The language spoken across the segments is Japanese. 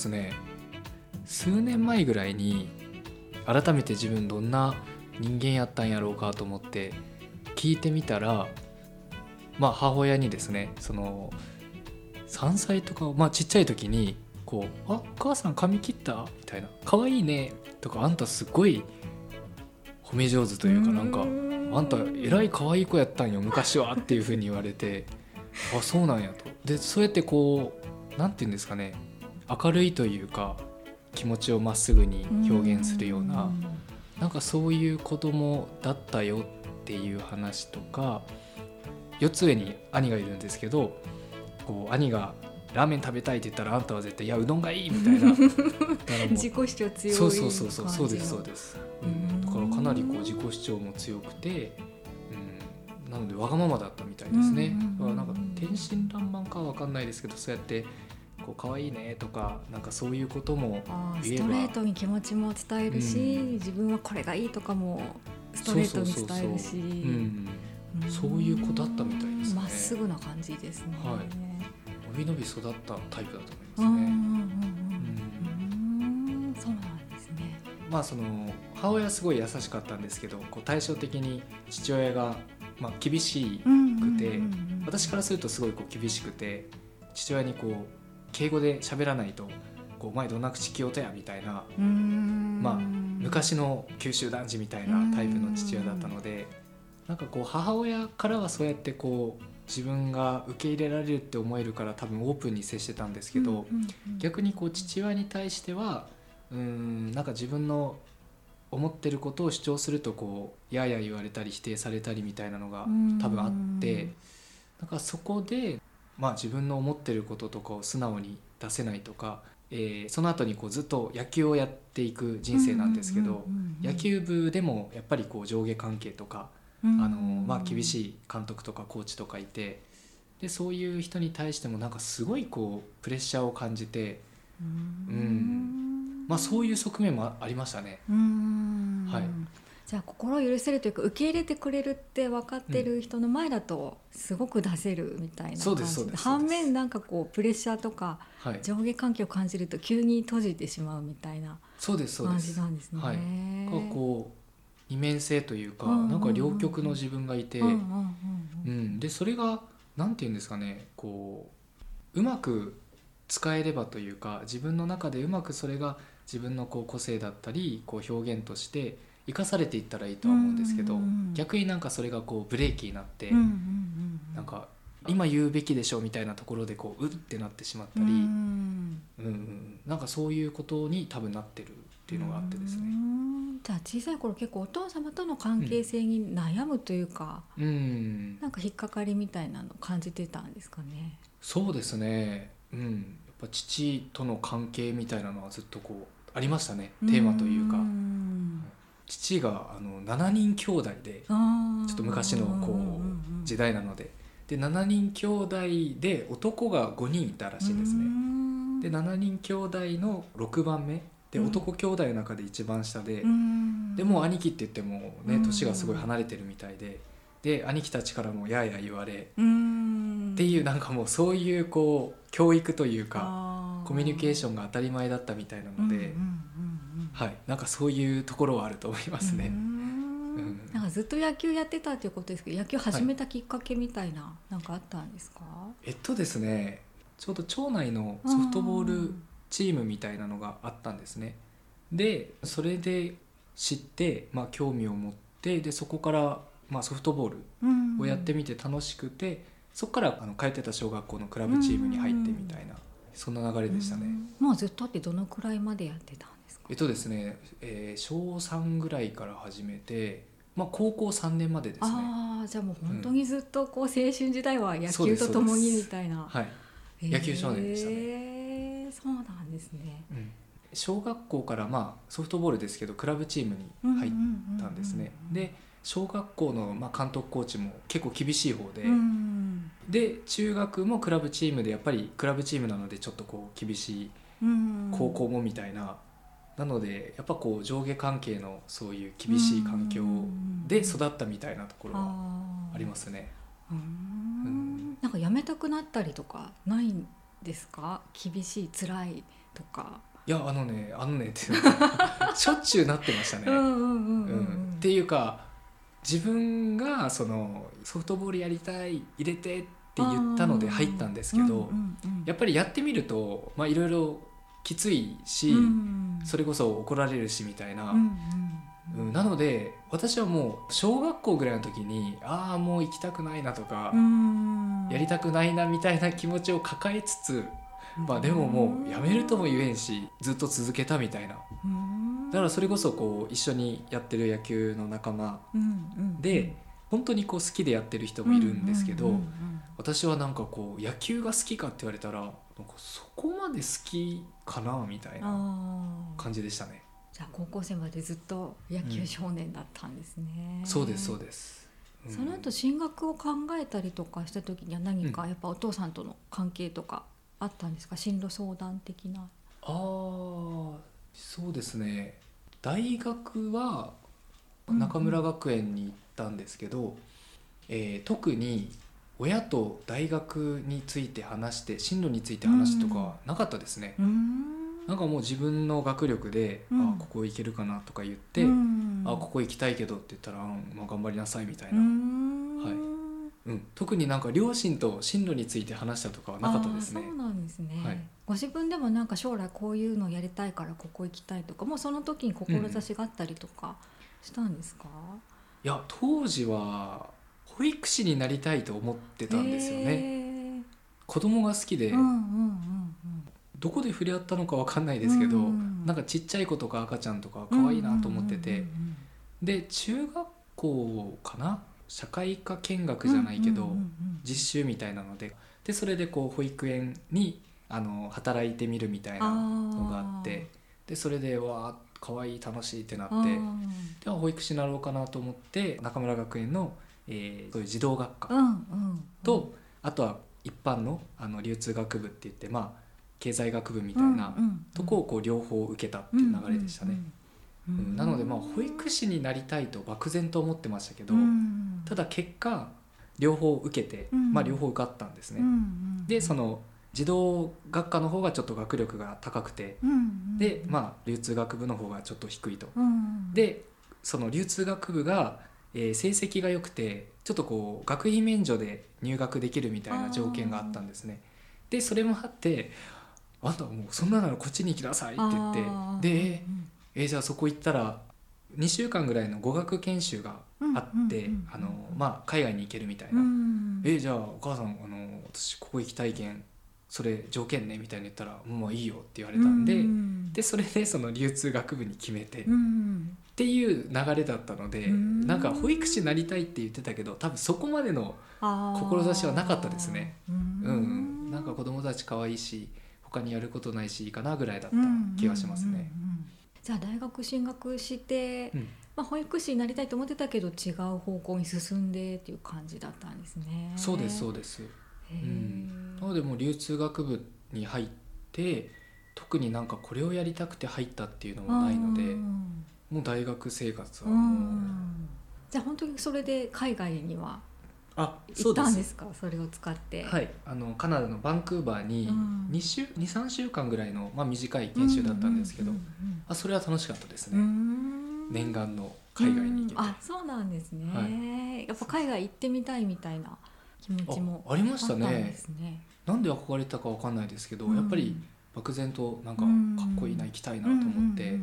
ですね数年前ぐらいに改めて自分どんな人間やったんやろうかと思って聞いてみたらまあ母親にですねその3歳とかまあちっちゃい時にこう「あお母さん髪切った?」みたいな「可愛いいね」とか「あんたすごい褒め上手というかなんかあんたえらい可愛い子やったんよ昔は」っていうふうに言われて「あそうなんや」と。でそうやってこう何て言うんですかね明るいというか気持ちをまっすぐに表現するようななんかそういう子供だったよっていう話とか4つ上に兄がいるんですけどこう兄がラーメン食べたいって言ったらあんたは絶対いやうどんがいいみたいな。自己主張強いそうそうそうそうそうですそうです、うん、だからかなりこう自己主張も強くて、うん、なのでわがままだったみたいですね、うん。うん、なんか天真爛漫かは分かんないですけどそうやってこう可愛いねとかなんかそういうことも言えば。ストレートに気持ちも伝えるし、うん、自分はこれがいいとかもストレートに伝えるし。そういう子だったみたいですね。まっすぐな感じですね、はい、伸び伸び育ったタイプだと思いますね。そうなんですね。まあその母親はすごい優しかったんですけどこう対照的に父親がまあ厳しくて私からするとすごいこう厳しくて父親にこう敬語で喋らないとこうお前どんな口きよとやみたいなまあ昔の九州男児みたいなタイプの父親だったのでなんかこう母親からはそうやってこう自分が受け入れられるって思えるから多分オープンに接してたんですけど、逆にこう父親に対してはうんなんか自分の思ってることを主張するとこうやや言われたり否定されたりみたいなのが多分あってなんかそこで、まあ、自分の思ってることとかを素直に出せないとか、えー、その後にこうずっと野球をやっていく人生なんですけど野球部でもやっぱりこう上下関係とかあのまあ、厳しい監督とかコーチとかいてでそういう人に対してもなんかすごいこうプレッシャーを感じてうん。まあ、そういう側面もありましたね。はいじゃあ心を許せるというか受け入れてくれるって分かってる人の前だとすごく出せるみたいな感じ、うん、反面なんかこうプレッシャーとか上下関係を感じると急に閉じてしまうみたいな感じなんですね。はい、こう二面性というか、うんうんうん、なんか両極の自分がいて、うんうんうんうん、でそれが何て言うんですかねこううまく使えればというか自分の中でうまくそれが自分のこう個性だったりこう表現として生かされていったらいいとは思うんですけど、うんうんうん、逆になんかそれがこうブレーキになって、うんうんうん、なんか今言うべきでしょうみたいなところでこううってなってしまったり、うん、うん、なんかそういうことに多分なってるっていうのがあってですね。じゃあ小さい頃結構お父様との関係性に悩むというか、うん、なんか引っかかりみたいなの感じてたんですかね。そうですね、うん、やっぱ父との関係みたいなのはずっとこうありましたね。テーマというか。う父があの7人兄弟でちょっと昔のこう時代なので。で7人兄弟で男が5人いたらしいんですね。で7人兄弟の6番目。で男兄弟の中で一番下で、うん、でも兄貴って言ってもね年がすごい離れてるみたいで。で兄貴たちからもやや言われ、うん、っていうなんかもうそういうこう教育というかコミュニケーションが当たり前だったみたいなので、はい、なんかそういうところはあると思いますね。なんかずっと野球やってたっていうことですけど野球始めたきっかけみたいな、はい、なんかあったんですか？えっとですねちょうど町内のソフトボールチームみたいなのがあったんですね。でそれで知って、まあ、興味を持ってでそこから、まあ、ソフトボールをやってみて楽しくて、うんそこからあの通ってた小学校のクラブチームに入ってみたいな、そんな流れでしたね。もうずっとってどのくらいまでやってたんですか？えっとですね、えー、小3ぐらいから始めて、まあ、高校3年までですね。ああじゃあもう本当にずっとこう青春時代は野球とともにみたいな。はい、野球少年でしたね。えーそうなんですね、うん、小学校からまあソフトボールですけどクラブチームに入ったんですね。で小学校のまあ監督コーチも結構厳しい方で、で中学もクラブチームでやっぱりクラブチームなのでちょっとこう厳しい高校もみたいな、なのでやっぱこう上下関係のそういう厳しい環境で育ったみたいなところはありますね。うん。なんかやめたくなったりとかないんですか？厳しい辛いとか。いやあのねあのねって しょっちゅうなってましたね。っていうか自分がそのソフトボールやりたい入れてって言ったので入ったんですけどやっぱりやってみるといろいろきついし、それこそ怒られるしみたいな、うん、なので私はもう小学校ぐらいの時にああもう行きたくないなとか、やりたくないなみたいな気持ちを抱えつつ、まあでももうやめるとも言えんしずっと続けたみたいな。だからそれこそこう一緒にやってる野球の仲間で、本当にこう好きでやってる人もいるんですけど、私はなんかこう野球が好きかって言われたらなんかそこまで好きかなみたいな感じでしたね。じゃあ高校生までずっと野球少年だったんですね。うん、そうですそうです。うん、その後進学を考えたりとかした時には何かやっぱお父さんとの関係とかあったんですか、進路相談的な。ああそうですね大学は中村学園に行ったんですけど、うんうん、えー、特に親と大学について話して進路について話とかなかったですね。うん。なんかもう自分の学力で、うん、あここ行けるかなとか言って、うん、あここ行きたいけどって言ったら、まあ、頑張りなさいみたいな、はい。うん、特になんか両親と進路について話したとかはなかったですね。そうなんですね、はい、ご自分でもなんか将来こういうのやりたいからここ行きたいとかもうその時に志があったりとかしたんですか、うん、いや当時は保育士になりたいと思ってたんですよね。子供が好きで、どこで触れ合ったのか分かんないですけど、うん、なんかちっちゃい子とか赤ちゃんとか可愛いなと思ってて、で中学校かな？社会科見学じゃないけど、実習みたいなので。でそれでこう保育園にあの働いてみるみたいなのがあって。でそれでわあ可愛い楽しいってなって。では保育士になろうかなと思って中村学園の、えー、そういう児童学科。と、あとは一般のあの流通学部って言ってまあ経済学部みたいなとこをこう両方受けたっていう流れでしたね。なのでまあ保育士になりたいと漠然と思ってましたけど、ただ結果両方受けて、まあ、両方受かったんですね。でその児童学科の方がちょっと学力が高くて、でまあ流通学部の方がちょっと低いと。でその流通学部が、えー、成績が良くてちょっとこう学費免除で入学できるみたいな条件があったんですね。でそれもあってあんたもうそんなならこっちに行きなさいって言ってで、えー、じゃあそこ行ったら2週間ぐらいの語学研修があってあの、まあ、海外に行けるみたいな「えー、じゃあお母さんあの私ここ行きたいけんそれ条件ね」みたいに言ったら「もういいよ」って言われたんででそれでその流通学部に決めてっていう流れだったのでなんか保育士になりたいって言ってたけど多分そこまでの志はなかったですね。うん、なんか子供たち可愛いし他にやることないしいいかなぐらいだった気がしますね。じゃあ大学進学して、うん、まあ、保育士になりたいと思ってたけど違う方向に進んでっていう感じだったんですね。そうですそうです。うん、なのでもう流通学部に入って特になんかこれをやりたくて入ったっていうのもないので、もう大学生活は。じゃあ本当にそれで海外にはあ行ったんですか？それを使って。はい。あのカナダのバンクーバーに2週、うん、23週間ぐらいの、まあ、短い研修だったんですけど、あそれは楽しかったですね。念願の海外に行けて。あそうなんですね、はい、やっぱ海外行ってみたいみたいな気持ちもありましたね。ね。なんで憧れたかわかんないですけど、うん、やっぱり漠然となんかかっこいいな行きたいなと思って。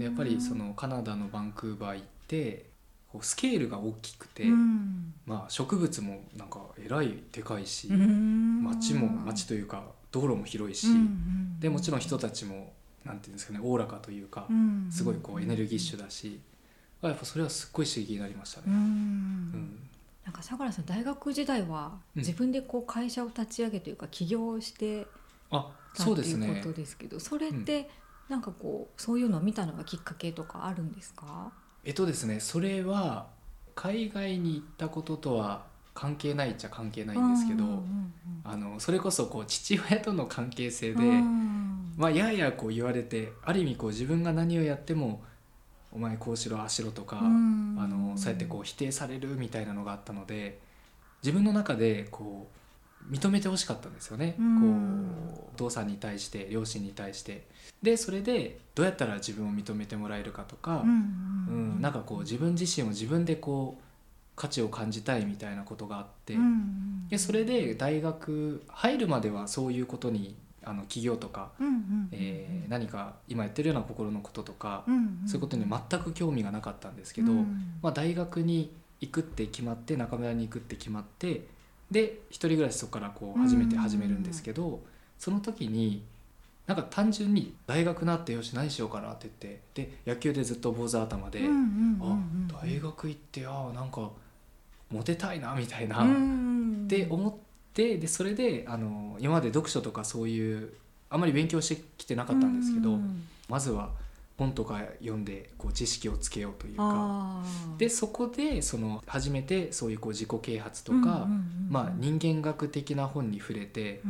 やっぱりそのカナダのバンクーバー行ってこうスケールが大きくて、うん、まあ、植物もなんかえらいでかいし、街も街というか道路も広いし、でもちろん人たちもなんていうんですかねおおらかというか、すごいこうエネルギッシュだし、やっぱそれはすっごい刺激になりましたね。うんなんか相良さん大学時代は自分でこう会社を立ち上げというか起業してたということですけどそれってなんかこうそういうのを見たのがきっかけとかあるんですか？えっとですねそれは海外に行ったこととは関係ないっちゃ関係ないんですけど、あのそれこそこう父親との関係性で、まあ、ややこう言われてある意味こう自分が何をやっても「お前こうしろああしろ」とか、あのそうやってこう否定されるみたいなのがあったので自分の中でこう認めてほしかったんですよね、うん、こうお父さんに対して両親に対して。でそれでどうやったら自分を認めてもらえるかとか、うん、うん、なんかこう自分自身を自分でこう価値を感じたいみたいなことがあって、でそれで大学入るまではそういうことにあの企業とか、え何か今やってるような心のこととか、そういうことに全く興味がなかったんですけど、まあ、大学に行くって決まって中村に行くって決まってで一人暮らしそこからこう初めて始めるんですけど、その時になんか単純に大学なってよし何しようかなって言ってで野球でずっと坊主頭で、あ大学行ってあなんかモテたいなみたいな、って思ってでそれであの今まで読書とかそういうあまり勉強してきてなかったんですけど、まずは本とか読んでこう知識をつけようというか。でそこでその初めてそういうこう自己啓発とか、まあ、人間学的な本に触れて、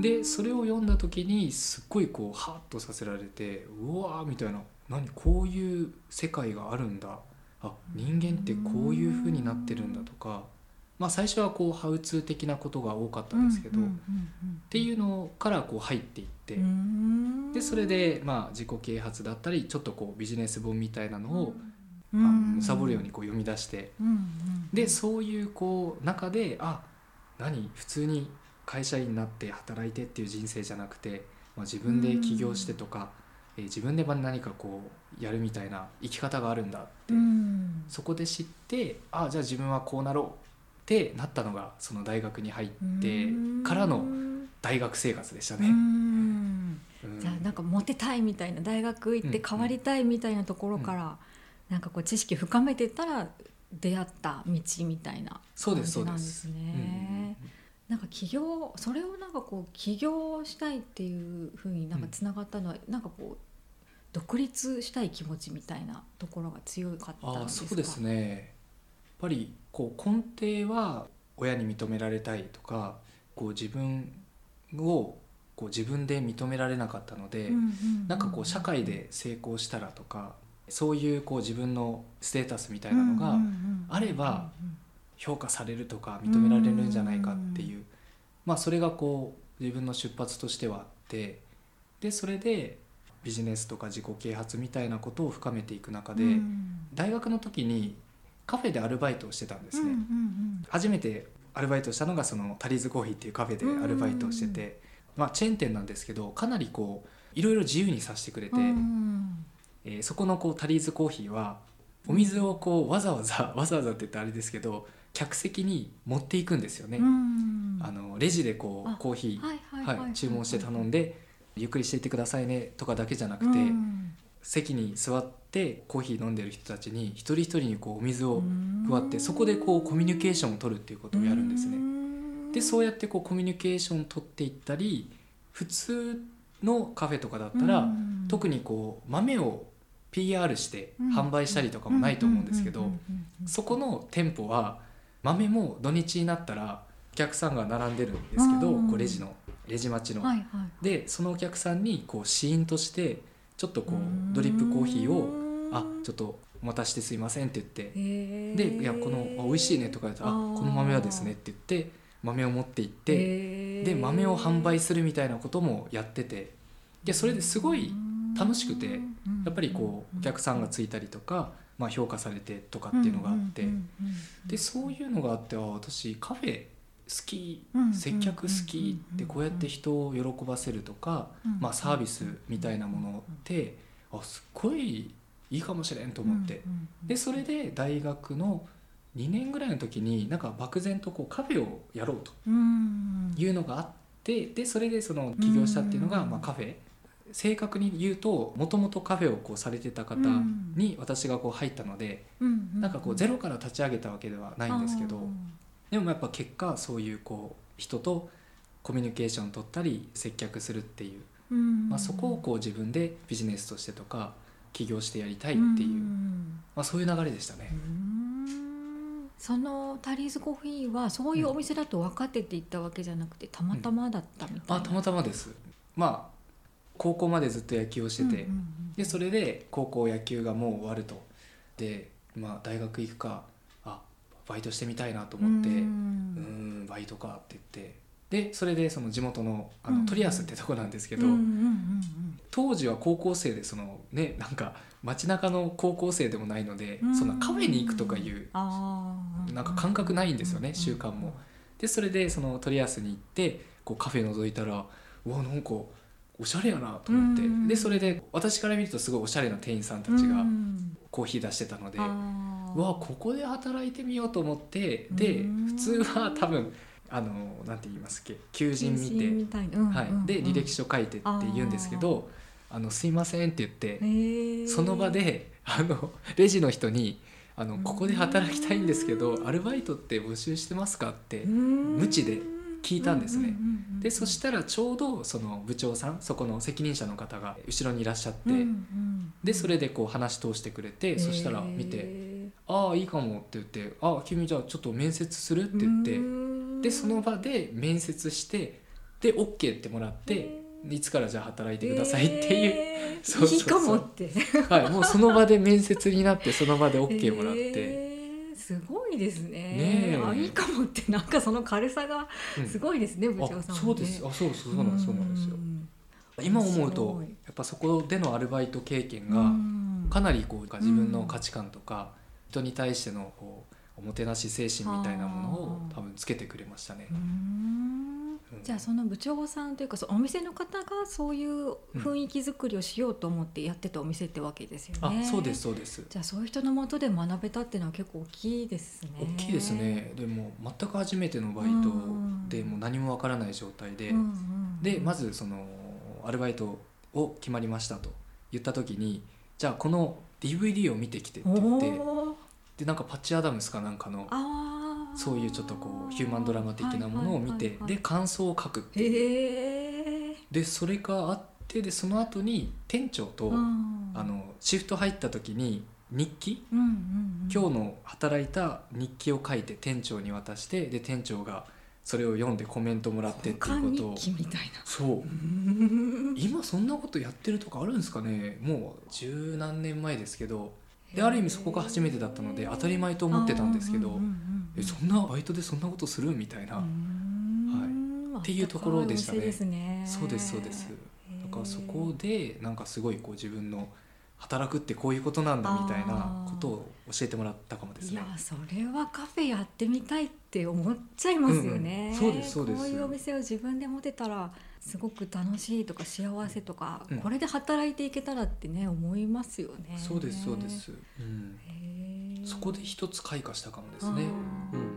でそれを読んだ時にすっごいこうハッとさせられてうわーみたいな。何こういう世界があるんだ。あ人間ってこういう風になってるんだとか。まあ、最初はこうハウツー的なことが多かったんですけど、っていうのからこう入っていってでそれでまあ自己啓発だったりちょっとこうビジネス本みたいなのをむさぼるようにこう読み出してでそういうこう中であ何普通に会社員になって働いてっていう人生じゃなくて、まあ、自分で起業してとか、えー、自分で何かこうやるみたいな生き方があるんだってそこで知ってあじゃあ自分はこうなろうってなったのがその大学に入ってからの大学生活でしたね。じゃあなんかモテたいみたいな大学行って変わりたいみたいなところから、うん。うん、なんかこう知識深めてったら出会った道みたいな感じなんですね。なんか起業それをなんかこう起業したいっていうふうになんかつながったのは、うん、なんかこう独立したい気持ちみたいなところが強かったんですか？そうですねぱりこう根底は親に認められたいとかこう自分をこう自分で認められなかったので、なんかこう社会で成功したらとかそういうこう自分のステータスみたいなのがあれば評価されるとか認められるんじゃないかっていう、まあ、それがこう自分の出発としてはあってでそれでビジネスとか自己啓発みたいなことを深めていく中で、大学の時にカフェでアルバイトをしてたんですね、初めてアルバイトしたのがそのタリーズコーヒーっていうカフェでアルバイトをしてて、まあ、チェーン店なんですけどかなりこういろいろ自由にさせてくれて、うん、えー、そこのこうタリーズコーヒーはお水をこうわざわざ わざわざって言ったらあれですけど客席に持っていくんですよね、うん、あのレジでこうコーヒー、はい、注文して頼んでゆっくりしていってくださいねとかだけじゃなくて、うん、席に座ってコーヒー飲んでる人たちに一人一人にこうお水を配ってそこでこうコミュニケーションを取るっていうことをやるんですね。でそうやってこうコミュニケーションを取っていったり普通のカフェとかだったら特にこう豆を PR して販売したりとかもないと思うんですけどそこの店舗は豆も土日になったらお客さんが並んでるんですけどこうレジのレジ待ちの。でそのお客さんにこう試飲としてちょっとこうドリップコーヒーを「あちょっとお待たせしてすいません」って言ってで「いやこのあ美味しいね」とか言ったら「あこの豆はですね」って言って豆を持って行ってで豆を販売するみたいなこともやっててでそれですごい楽しくてやっぱりこうお客さんがついたりとか、まあ、評価されてとかっていうのがあってでそういうのがあってあ私カフェ好き接客好きってこうやって人を喜ばせるとか、まあ、サービスみたいなものってあすっごいいいかもしれんと思って。でそれで大学の2年ぐらいの時になんか漠然とこうカフェをやろうというのがあってでそれでその起業したっていうのがまあカフェ。正確に言うともともとカフェをこうされてた方に私がこう入ったのでなんかこうゼロから立ち上げたわけではないんですけどでもやっぱ結果そういうこう人とコミュニケーション取ったり接客するっていう、まあ、そこをこう自分でビジネスとしてとか起業してやりたいっていう、まあ、そういう流れでしたね。そのタリーズコーヒーはそういうお店だと分かってて行ったわけじゃなくてたまたまだったみたいな、うん、あたまたまです。まあ高校までずっと野球をしてて、でそれで高校野球がもう終わると。で、まあ、大学行くかバイトしてみたいなと思ってうん。バイトかって言って。でそれでその地元のあのトリアスってとこなんですけど当時は高校生でそのねなんか街中の高校生でもないのでそんなカフェに行くとかいうなんか感覚ないんですよね習慣も。でそれでそのトリアスに行ってこうカフェ覗いたらうわなんかおしゃれやなと思って。でそれで私から見るとすごいおしゃれな店員さんたちがコーヒー出してたのでうわここで働いてみようと思ってで普通は多分あのなんて言いますっけ求人見て、はい、で履歴書書いてって言うんですけど「あのすいません」って言ってその場であのレジの人にあの「ここで働きたいんですけどアルバイトって募集してますか?」って無知で聞いたんですね。でそしたらちょうどその部長さんそこの責任者の方が後ろにいらっしゃって、でそれでこう話通してくれてそしたら見て「ああいいかも」って言って「ああ君じゃあちょっと面接する?」って言って。でその場で面接してで OK ってもらっていつからじゃあ働いてくださいっていう、えー、そうそうそう。いいかもって。はいもうその場で面接になってその場で OK もらって、えー、すごいですね。ねあいいかもってなんかその軽さがすごいですね、うん、部長さん、ね、そうです。あそうそうそうなんそうなんですよ。今思うとやっぱそこでのアルバイト経験がかなりこう自分の価値観とか人に対してのこうおもてなし精神みたいなものを多分つけてくれましたね。じゃあその部長さんというかそのお店の方がそういう雰囲気作りをしようと思ってやってたお店ってわけですよね。あそうですそうです。じゃあそういう人のもとで学べたっていうのは結構大きいですね。大きいですね。でも全く初めてのバイトでも何もわからない状態で、でまずそのアルバイトを決まりましたと言った時にじゃあこの DVD を見てきてって言って。でなんかパッチ・アダムスかなんかのそういうちょっとこうヒューマンドラマ的なものを見て、で感想を書くっていう。でそれがあってでその後に店長と、あのシフト入った時に日記、うんうんうん、今日の働いた日記を書いて店長に渡してで店長がそれを読んでコメントもらってっていうことを。そう。今そんなことやってるとかあるんですかね？もう十何年前ですけどである意味そこが初めてだったので当たり前と思ってたんですけど、えそんなバイトでそんなことする？みたいな、はい、っていうところでしたね。ねそうですそうです。だからそこでなんかすごいこう自分の働くってこういうことなんだみたいなことを教えてもらったかもですね。いやそれはカフェやってみたいって思っちゃいますよね。うんうん、そうですそうです。こういうお店を自分で持てたらすごく楽しいとか幸せとか、うん、これで働いていけたらってね思いますよね。そうですそうです。うん、そこで一つ開花したかもですね。うん